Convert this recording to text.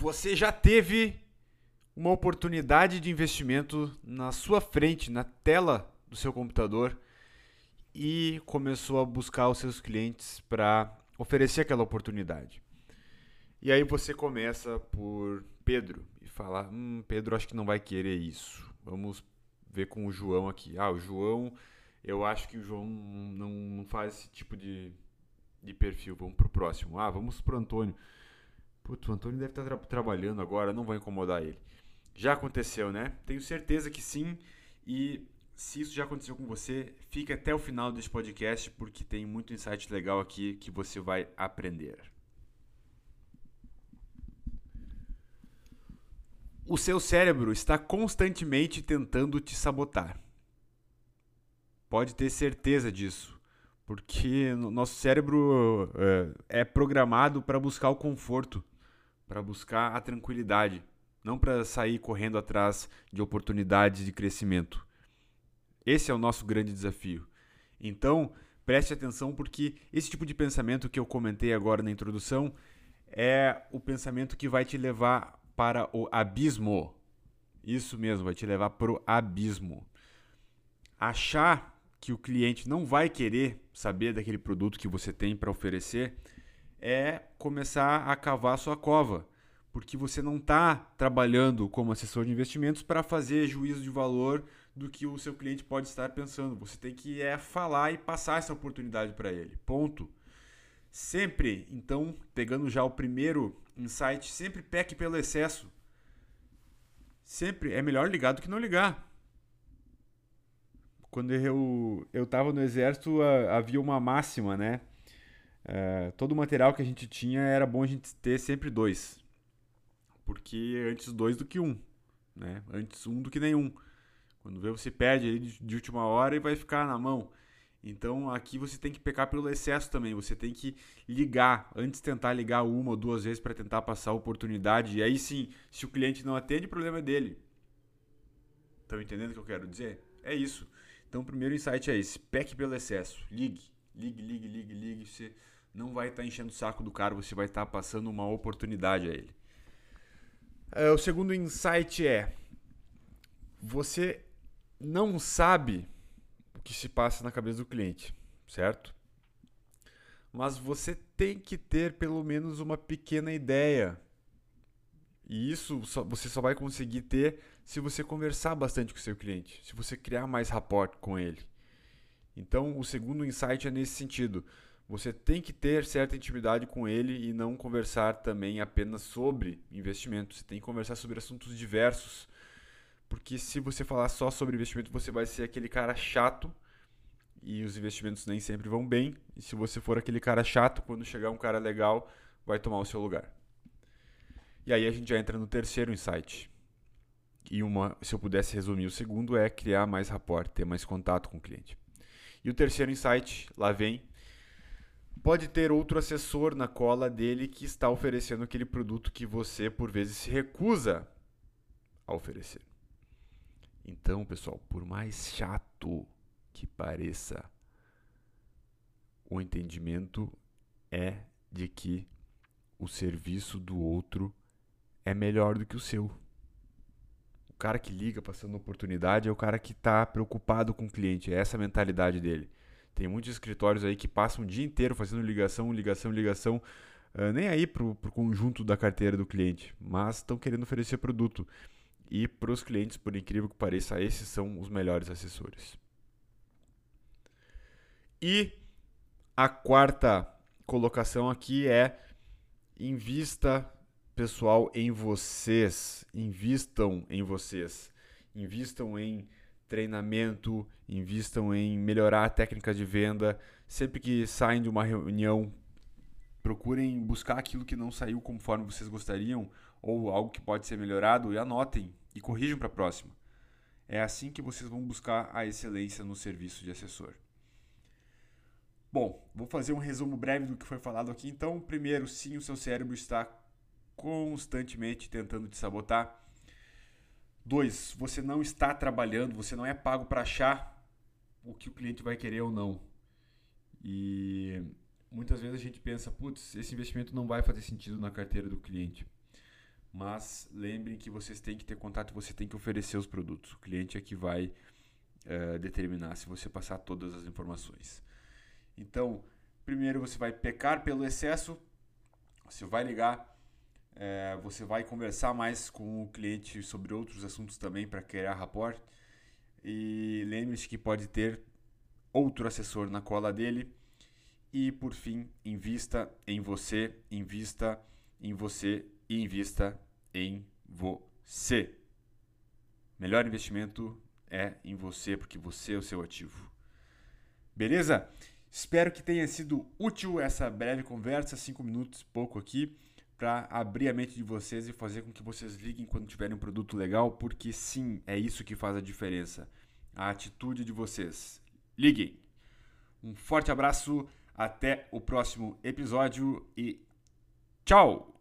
Você já teve uma oportunidade de investimento na sua frente, na tela do seu computador e começou a buscar os seus clientes para oferecer aquela oportunidade. E aí você começa por Pedro e fala: Hum, Pedro acho que não vai querer isso. Vamos ver com o João aqui. Ah, o João, eu acho que o João não, não faz esse tipo de, de perfil. Vamos pro próximo. Ah, vamos pro Antônio. Putz, o Antônio deve estar tra trabalhando agora, não vou incomodar ele. Já aconteceu, né? Tenho certeza que sim. E se isso já aconteceu com você, fique até o final deste podcast porque tem muito insight legal aqui que você vai aprender. O seu cérebro está constantemente tentando te sabotar. Pode ter certeza disso, porque nosso cérebro é, é programado para buscar o conforto, para buscar a tranquilidade, não para sair correndo atrás de oportunidades de crescimento. Esse é o nosso grande desafio. Então, preste atenção porque esse tipo de pensamento que eu comentei agora na introdução é o pensamento que vai te levar para o abismo. Isso mesmo, vai te levar para o abismo. Achar que o cliente não vai querer saber daquele produto que você tem para oferecer é começar a cavar sua cova, porque você não está trabalhando como assessor de investimentos para fazer juízo de valor do que o seu cliente pode estar pensando. Você tem que é falar e passar essa oportunidade para ele. Ponto. Sempre, então, pegando já o primeiro insight, sempre peque pelo excesso. Sempre é melhor ligar do que não ligar. Quando eu eu estava no exército, havia uma máxima, né? Uh, todo o material que a gente tinha era bom a gente ter sempre dois. Porque antes dois do que um. Né? Antes um do que nenhum. Quando vê, você perde de, de última hora e vai ficar na mão. Então aqui você tem que pecar pelo excesso também. Você tem que ligar, antes tentar ligar uma ou duas vezes para tentar passar a oportunidade. E aí sim, se o cliente não atende, o problema é dele. Estão entendendo o que eu quero dizer? É isso. Então o primeiro insight é esse: peque pelo excesso. Ligue, ligue, ligue, ligue, ligue. Você não vai estar tá enchendo o saco do cara, você vai estar tá passando uma oportunidade a ele. É, o segundo insight é: você não sabe que se passa na cabeça do cliente, certo? Mas você tem que ter pelo menos uma pequena ideia. E isso só, você só vai conseguir ter se você conversar bastante com o seu cliente, se você criar mais rapport com ele. Então, o segundo insight é nesse sentido. Você tem que ter certa intimidade com ele e não conversar também apenas sobre investimento. Você tem que conversar sobre assuntos diversos porque se você falar só sobre investimento, você vai ser aquele cara chato e os investimentos nem sempre vão bem. E se você for aquele cara chato, quando chegar um cara legal, vai tomar o seu lugar. E aí a gente já entra no terceiro insight. E uma, se eu pudesse resumir, o segundo é criar mais rapport, ter mais contato com o cliente. E o terceiro insight, lá vem, pode ter outro assessor na cola dele que está oferecendo aquele produto que você por vezes se recusa a oferecer. Então, pessoal, por mais chato que pareça, o entendimento é de que o serviço do outro é melhor do que o seu. O cara que liga passando oportunidade é o cara que está preocupado com o cliente, é essa a mentalidade dele. Tem muitos escritórios aí que passam o dia inteiro fazendo ligação, ligação, ligação, uh, nem aí para o conjunto da carteira do cliente, mas estão querendo oferecer produto. E para os clientes, por incrível que pareça, esses são os melhores assessores. E a quarta colocação aqui é invista pessoal em vocês, invistam em vocês, invistam em treinamento, invistam em melhorar técnicas de venda. Sempre que saem de uma reunião, procurem buscar aquilo que não saiu conforme vocês gostariam ou algo que pode ser melhorado e anotem e corrijam para a próxima. É assim que vocês vão buscar a excelência no serviço de assessor. Bom, vou fazer um resumo breve do que foi falado aqui. Então, primeiro, sim, o seu cérebro está constantemente tentando te sabotar. Dois, você não está trabalhando, você não é pago para achar o que o cliente vai querer ou não. E muitas vezes a gente pensa, putz, esse investimento não vai fazer sentido na carteira do cliente. mas lembrem que vocês têm que ter contato, você tem que oferecer os produtos. O cliente é que vai uh, determinar se você passar todas as informações. Então, primeiro você vai pecar pelo excesso, você vai ligar, é, você vai conversar mais com o cliente sobre outros assuntos também para criar rapport. E lembre-se que pode ter outro assessor na cola dele. E por fim, invista em você, invista em você e invista em você. Melhor investimento é em você, porque você é o seu ativo. Beleza? Espero que tenha sido útil essa breve conversa, cinco minutos pouco aqui, para abrir a mente de vocês e fazer com que vocês liguem quando tiverem um produto legal, porque sim, é isso que faz a diferença. A atitude de vocês. Liguem! Um forte abraço, até o próximo episódio e tchau!